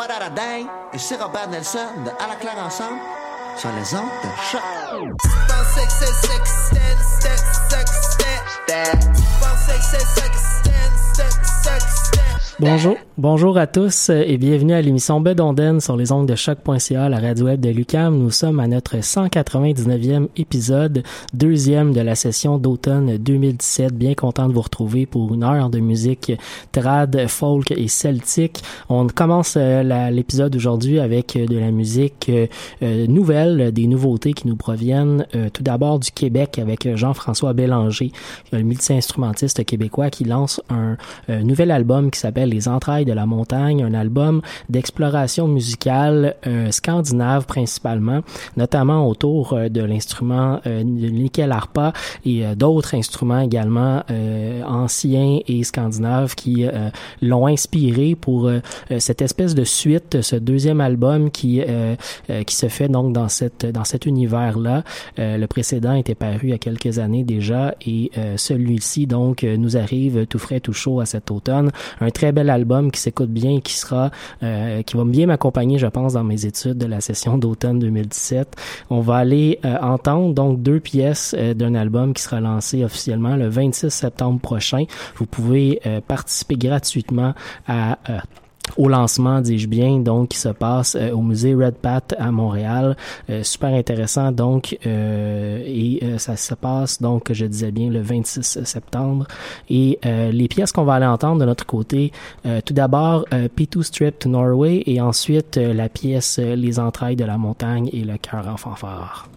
What et c'est Robert Nelson de À la claire ensemble sur les ondes de choc. Bonjour, bonjour à tous et bienvenue à l'émission Bedonden sur les ongles de choc.ca, la radio web de Lucam. Nous sommes à notre 199e épisode, deuxième de la session d'automne 2017. Bien content de vous retrouver pour une heure de musique trad, folk et celtique. On commence euh, l'épisode aujourd'hui avec de la musique euh, nouvelle, des nouveautés qui nous proviennent euh, tout d'abord du Québec avec Jean-François Bélanger, le multi-instrumentiste québécois qui lance un nouvel album qui s'appelle les entrailles de la montagne, un album d'exploration musicale euh, scandinave principalement, notamment autour euh, de l'instrument euh, nickel harpa et d'autres instruments également anciens et scandinaves qui l'ont inspiré pour cette espèce de suite, ce deuxième album qui qui se fait donc dans cette dans cet univers là. le précédent était paru il y a quelques années déjà et celui-ci donc nous arrive tout frais tout chaud à cet automne. Très bel album qui s'écoute bien et qui sera, euh, qui va bien m'accompagner, je pense, dans mes études de la session d'automne 2017. On va aller euh, entendre donc deux pièces euh, d'un album qui sera lancé officiellement le 26 septembre prochain. Vous pouvez participer gratuitement à au lancement, dis-je bien, donc qui se passe euh, au musée Red Pat à Montréal. Euh, super intéressant, donc, euh, et ça se passe, donc, je disais bien, le 26 septembre. Et les pièces qu'on va aller entendre de notre côté, tout d'abord P2 Strip to Norway, et ensuite la pièce Les entrailles de la montagne et le cœur en fanfare.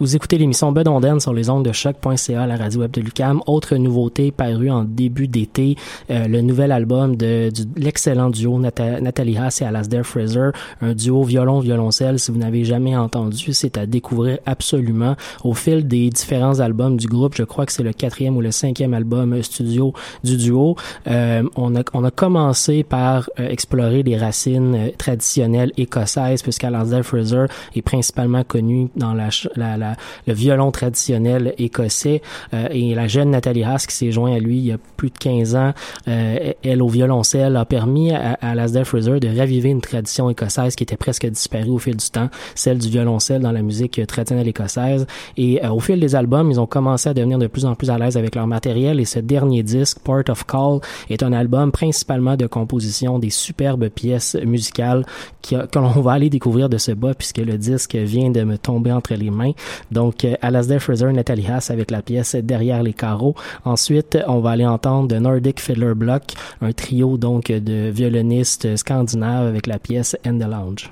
Vous écoutez l'émission Bedonden sur les ondes de choc.ca, la radio web de Lucam. Autre nouveauté parue en début d'été, euh, le nouvel album de, l'excellent duo Nathalie Haas et Alasdair Fraser, un duo violon-violoncelle. Si vous n'avez jamais entendu, c'est à découvrir absolument. Au fil des différents albums du groupe, je crois que c'est le quatrième ou le cinquième album studio du duo, euh, on, a, on a commencé par euh, explorer les racines traditionnelles écossaises, puisqu'Alasdair Fraser est principalement connu dans la, la le violon traditionnel écossais. Euh, et la jeune Nathalie Haas qui s'est joint à lui il y a plus de 15 ans, euh, elle au violoncelle a permis à, à Lasdale Fraser de raviver une tradition écossaise qui était presque disparue au fil du temps, celle du violoncelle dans la musique traditionnelle écossaise. Et euh, au fil des albums, ils ont commencé à devenir de plus en plus à l'aise avec leur matériel et ce dernier disque, Port of Call, est un album principalement de composition des superbes pièces musicales que l'on va aller découvrir de ce bas puisque le disque vient de me tomber entre les mains. Donc, euh, Alasdair Fraser, Nathalie Haas avec la pièce Derrière les carreaux. Ensuite, on va aller entendre Nordic Fiddler Block, un trio donc de violonistes scandinaves avec la pièce In the Lounge.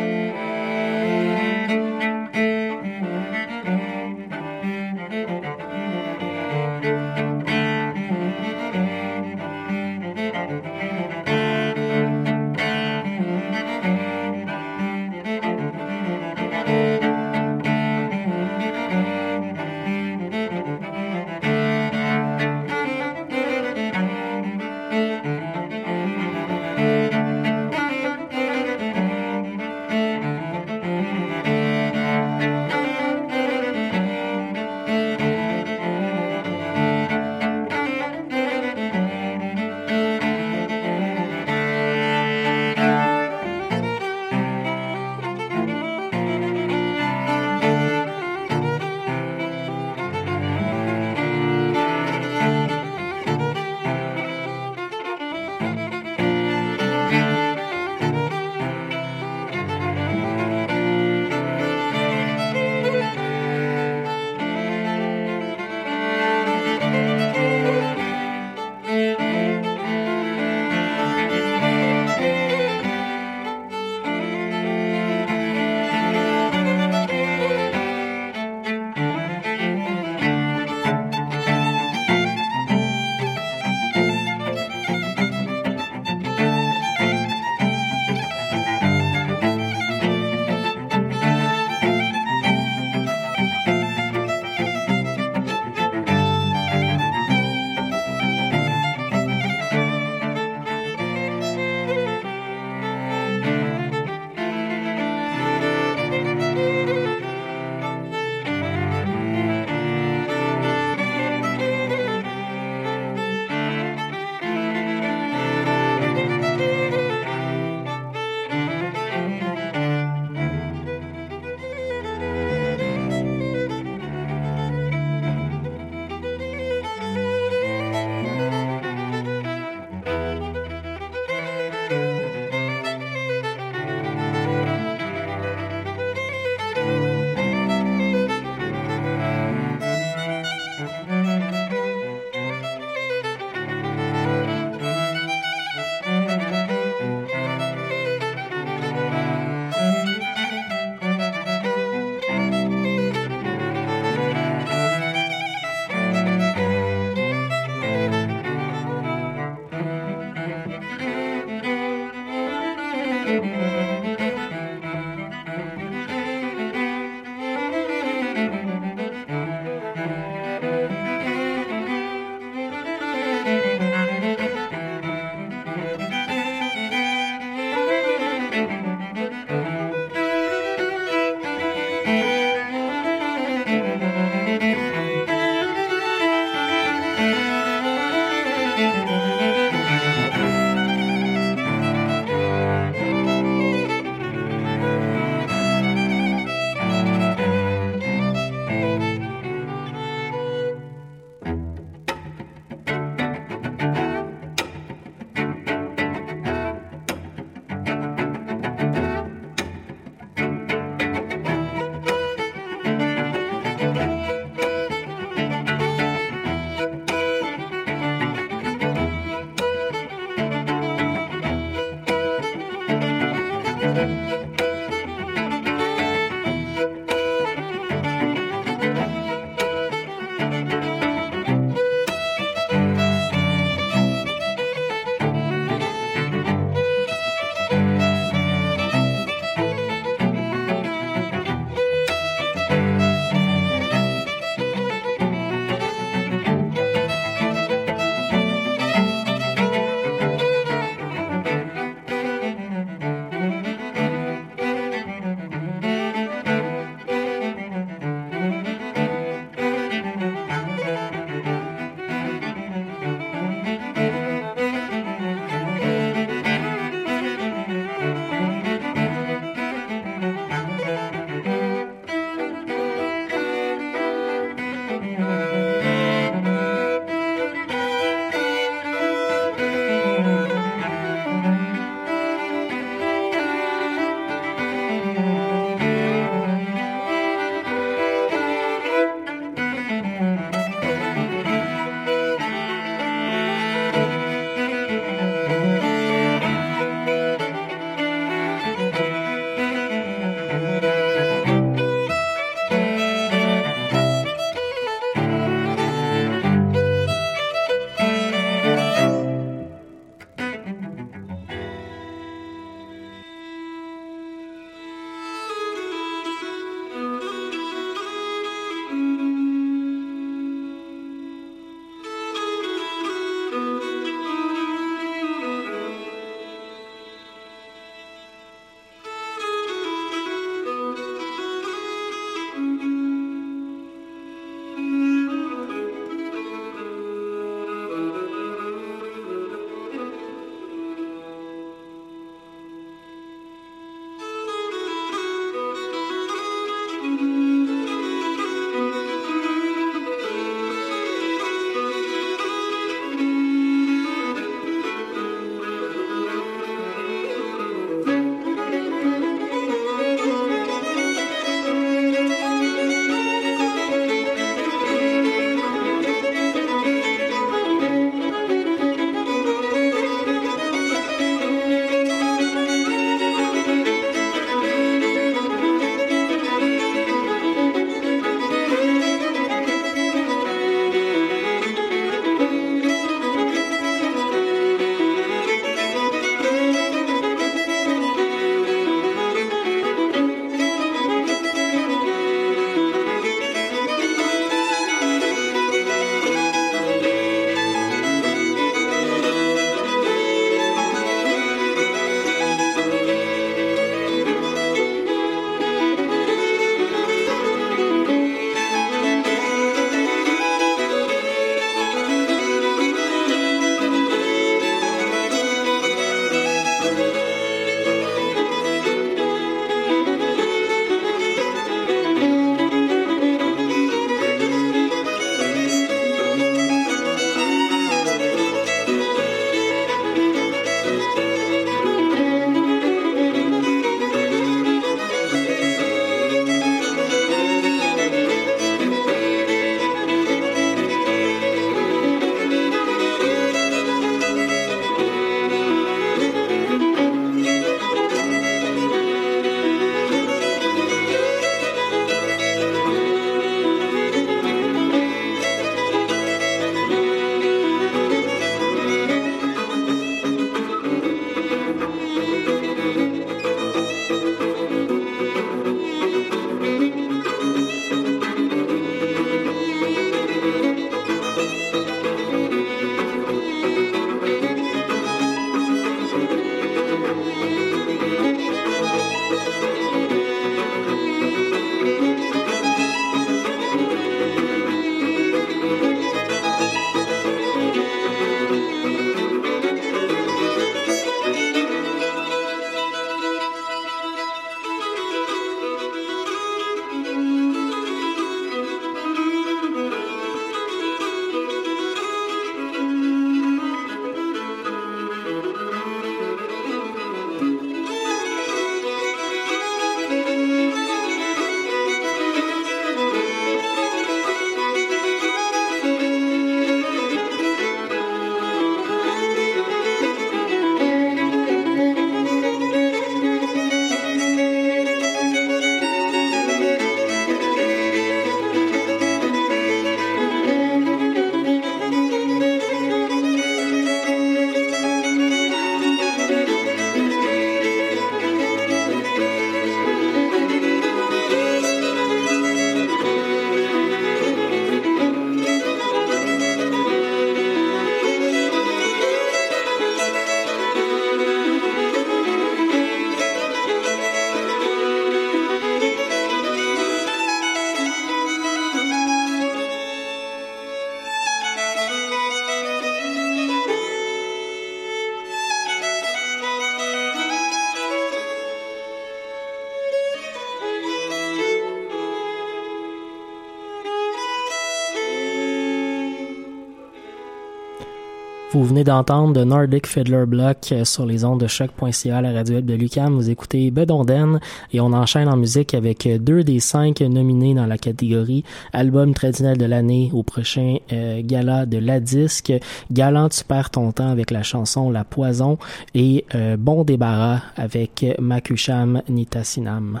Vous venez d'entendre de Nordic Fiddler Block euh, sur les ondes de choc.ca, la radio de Lucam. Vous écoutez Bedonden et on enchaîne en musique avec euh, deux des cinq nominés dans la catégorie album traditionnel de l'année au prochain euh, gala de la disque. Galant, tu perds ton temps avec la chanson La Poison et Bon débarras avec Makusham Nitasinam.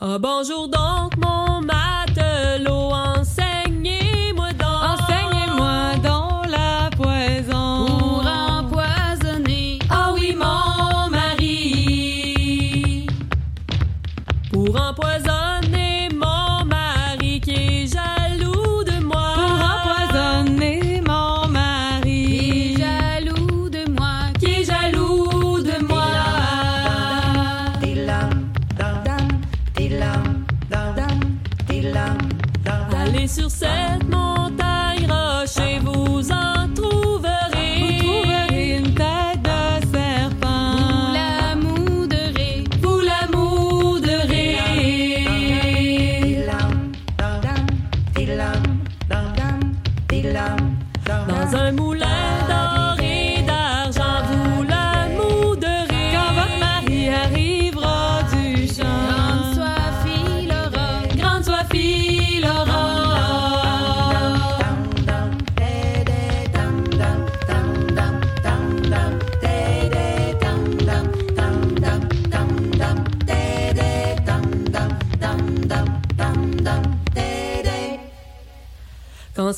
Oh, bonjour donc mon matin.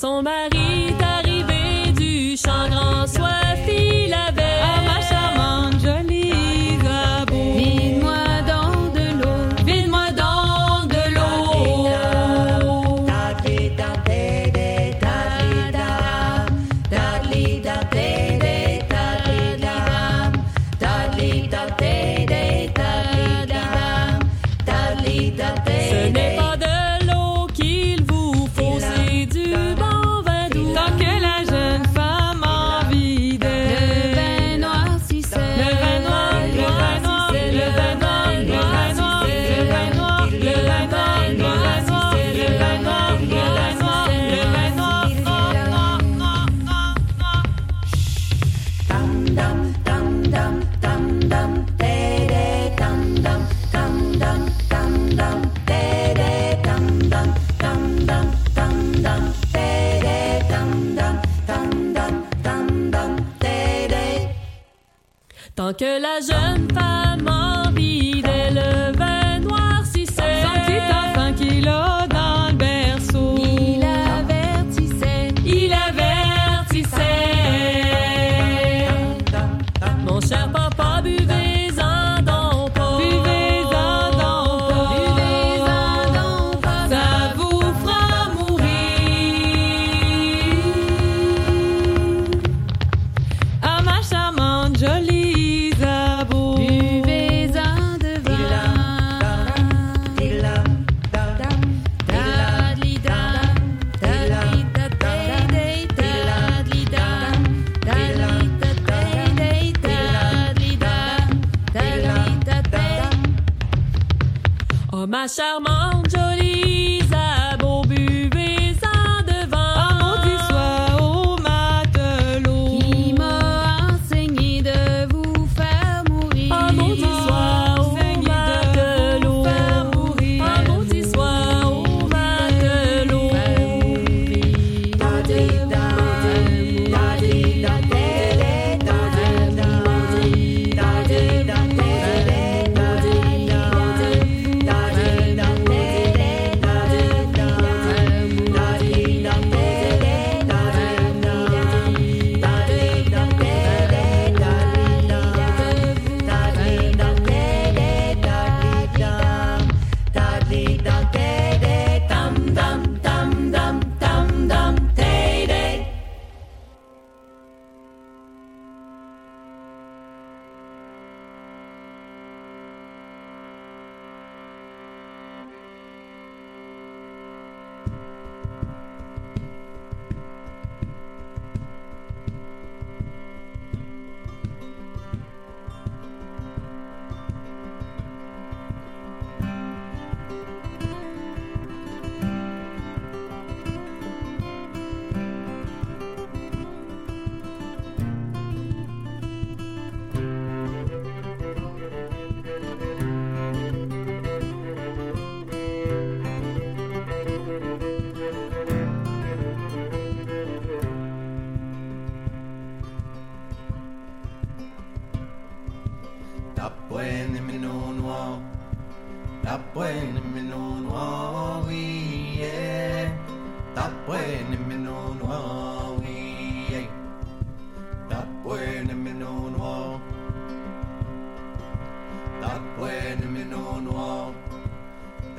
son mari. que la jeune femme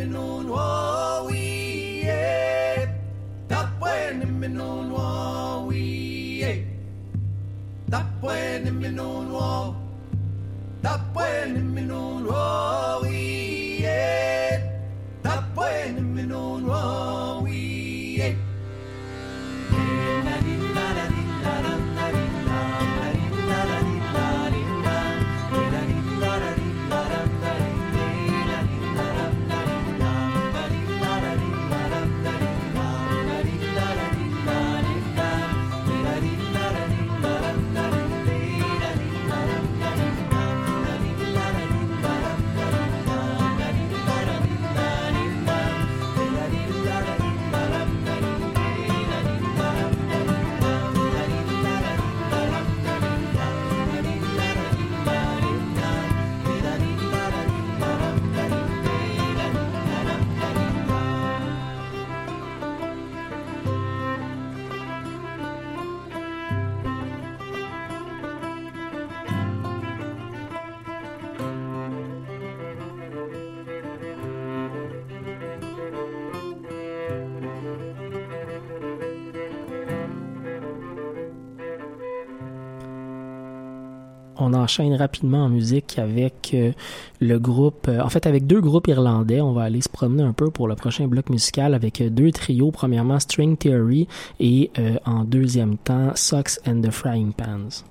minun wo oh, wi e tap wen minun wo enchaîne rapidement en musique avec euh, le groupe, euh, en fait avec deux groupes irlandais. On va aller se promener un peu pour le prochain bloc musical avec euh, deux trios. Premièrement String Theory et en deuxième temps Socks and the Frying Pans.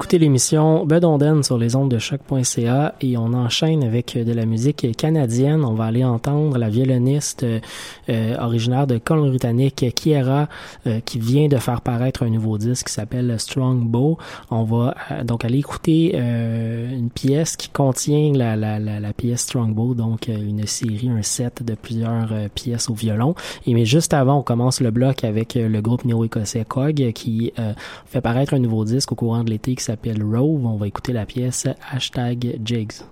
Écoutez l'émission Bedonden sur les ondes de choc.ca et on enchaîne avec de la musique canadienne. On va aller entendre la violoniste euh, originaire de Colombie-Britannique, Kiera, euh, qui vient de faire paraître un nouveau disque qui s'appelle Strong Bow. On va euh, donc aller écouter euh, une pièce qui contient la, la, la, la pièce Strong Bow, donc euh, une série, un set de plusieurs pièces au violon. Et mais juste avant, on commence le bloc avec le groupe néo-écossais Cog qui fait paraître un nouveau disque au courant de l'été qui s'appelle Rove. On va écouter la pièce hashtag Jigs.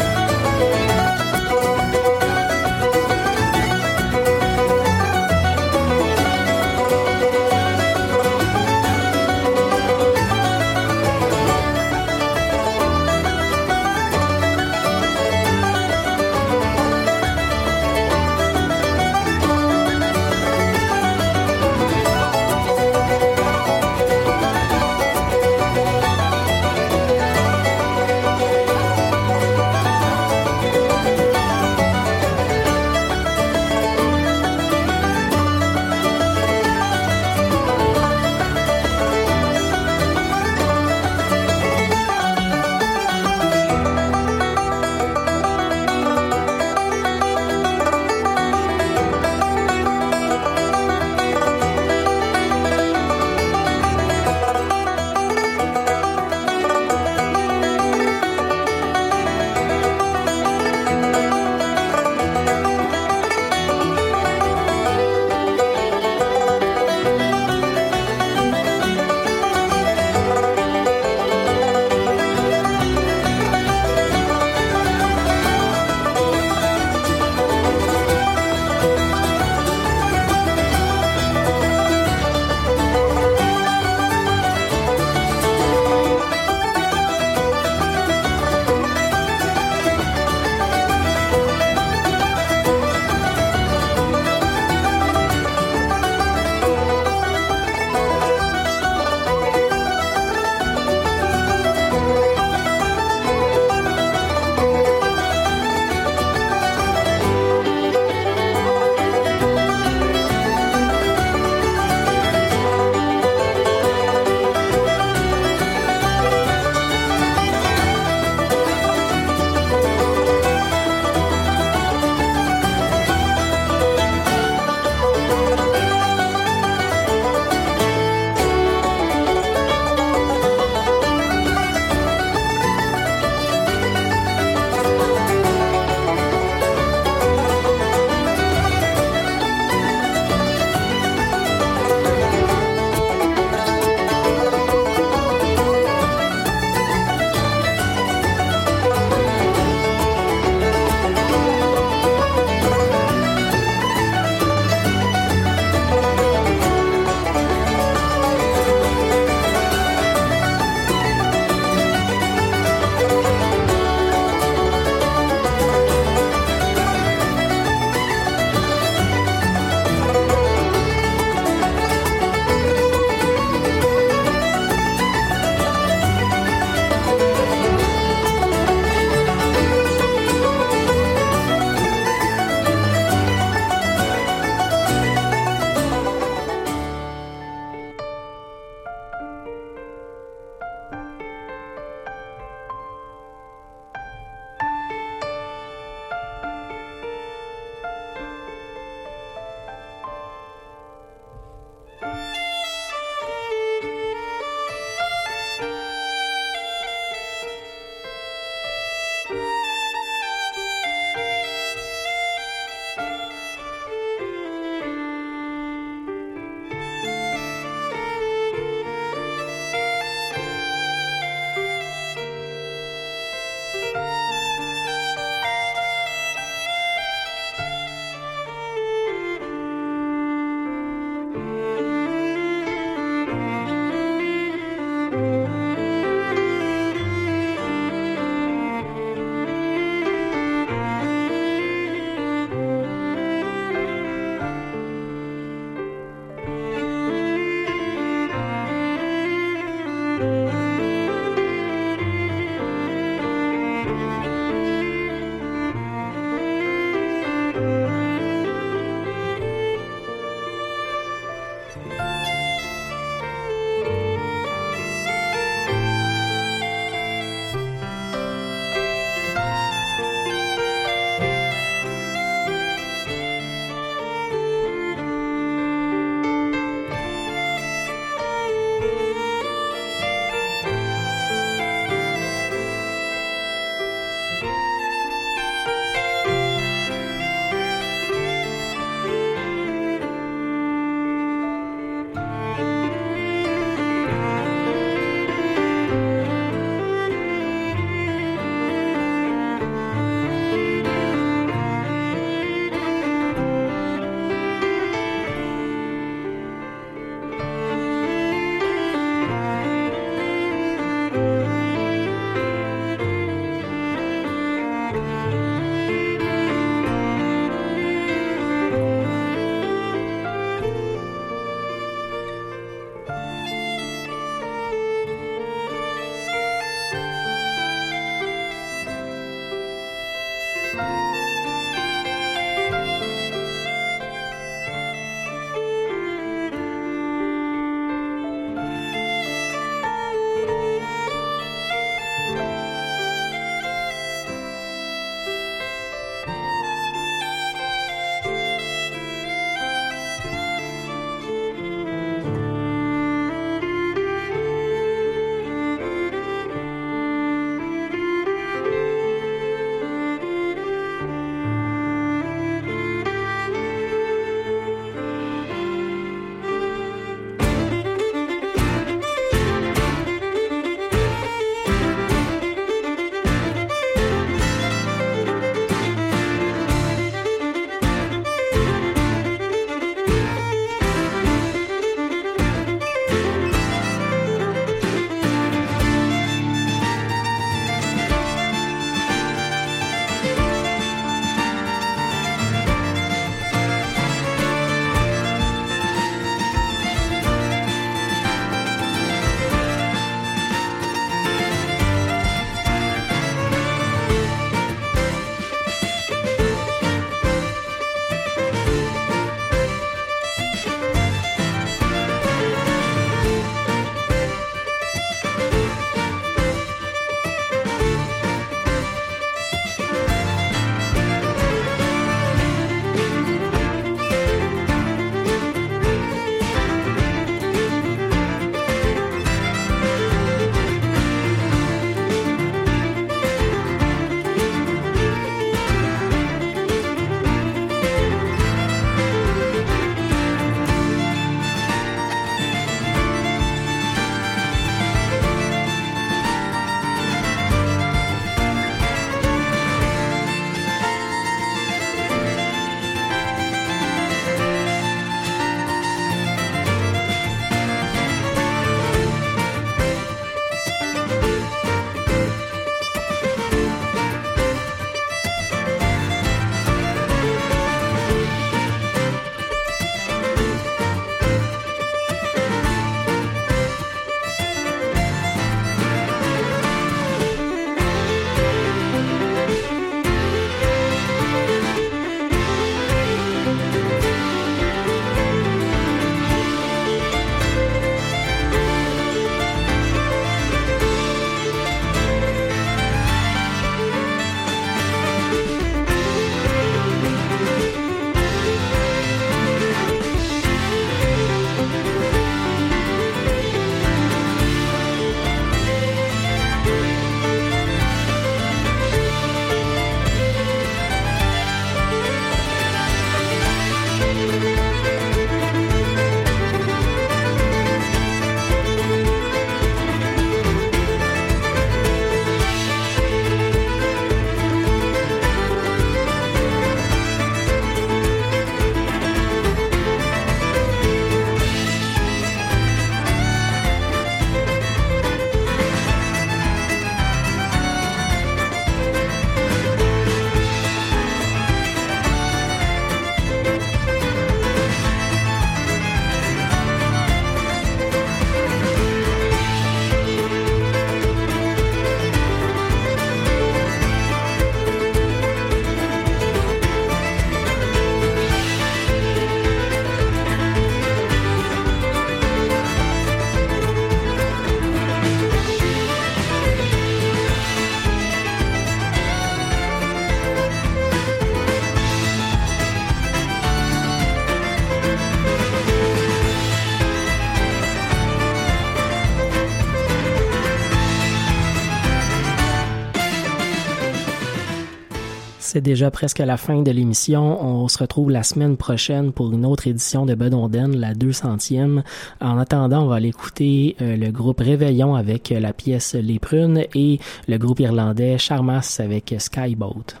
C'est déjà presque la fin de l'émission. On se retrouve la semaine prochaine pour une autre édition de Bedonden, la 200e. En attendant, on va aller écouter euh, le groupe Réveillon avec euh, la pièce Les Prunes et le groupe irlandais Charmas avec Skyboat.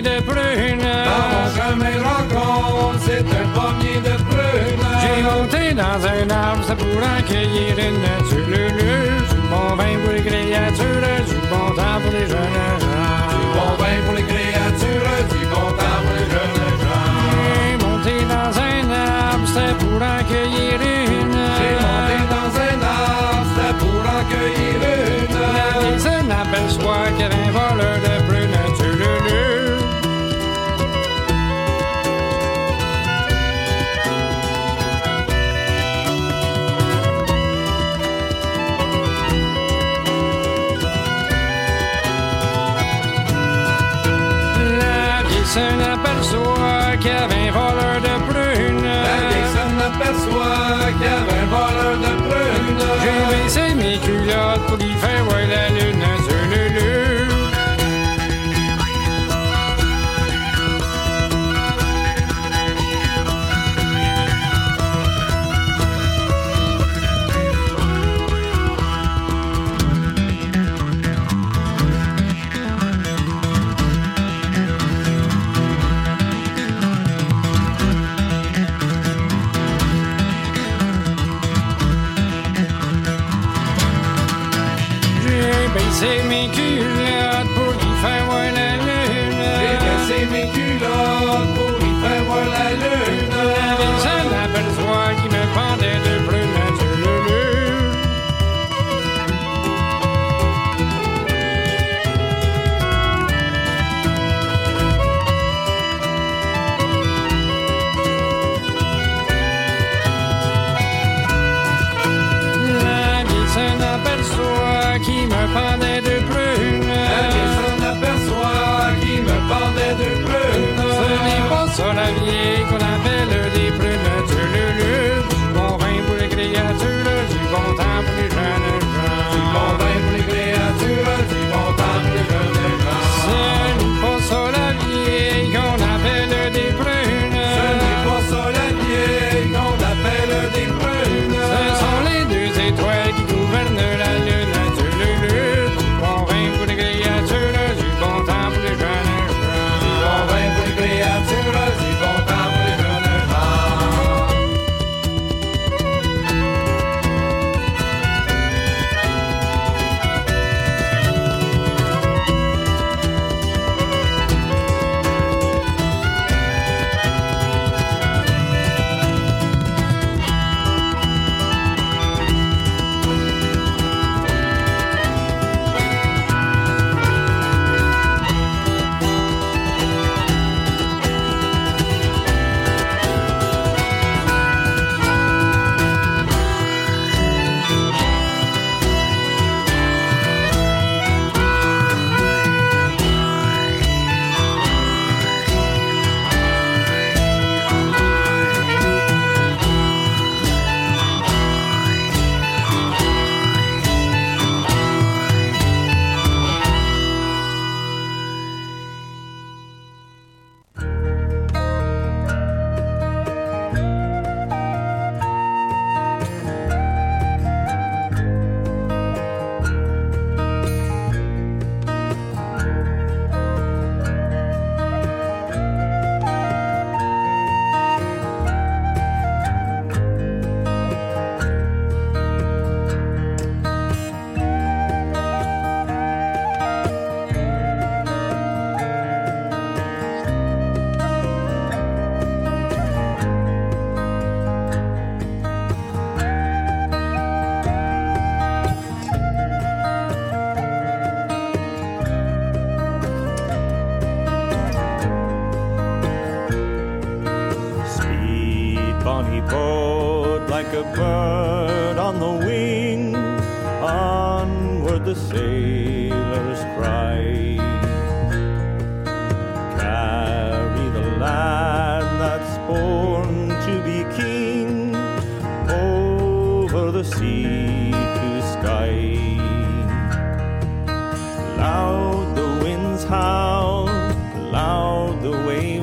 Pommier de prune. Dans mon chemin, je rencontre, c'est un pommier de prune. J'ai monté dans un arbre, c'est pour en cueillir une. Lulu, du bon vin pour les créatures, du bon temps pour les jeunes gens. Du bon vin pour les créatures, du bon temps pour les jeunes gens. J'ai monté dans un arbre, c'était pour en cueillir une. J'ai monté dans un arbre, c'était pour en cueillir une. La vieille se m'aperçoit qu'il y avait un voleur de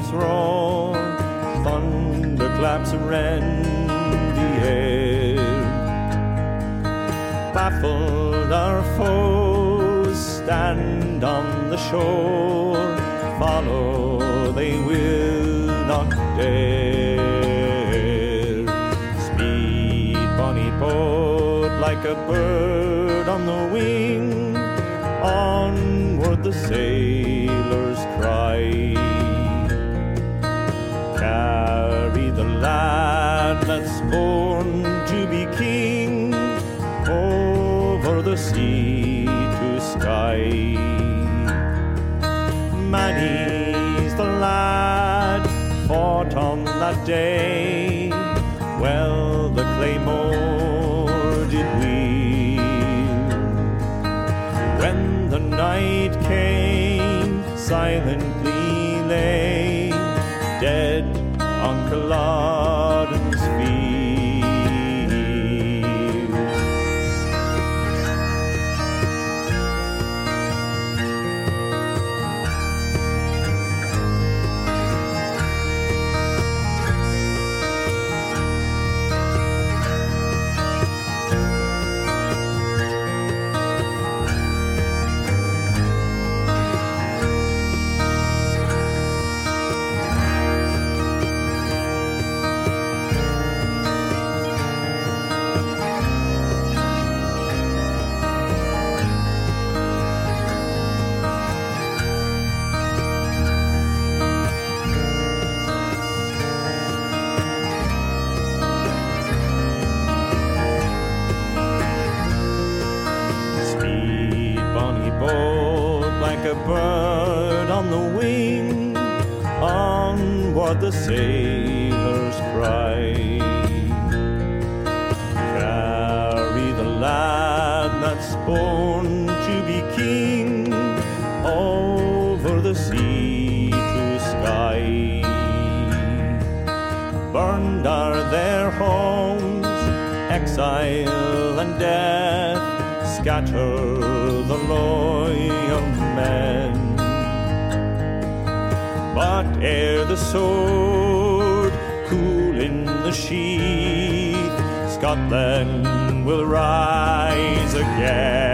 waves roar, thunder claps rend the air. Baffled our foes stand on the shore, follow they will not dare. Speed, bonny boat, like a bird on the wing, onward the sailors lad that's born to be king over the sea to sky. Manny's the lad fought on that day. Well, the claymore bonny boat, like a bird on the wing. Onward the sailors cry. Carry the lad that's born to be king over the sea to sky. Burned are their homes, exile and death scatter the loyal men. But ere the sword cool in the sheath, Scotland will rise again.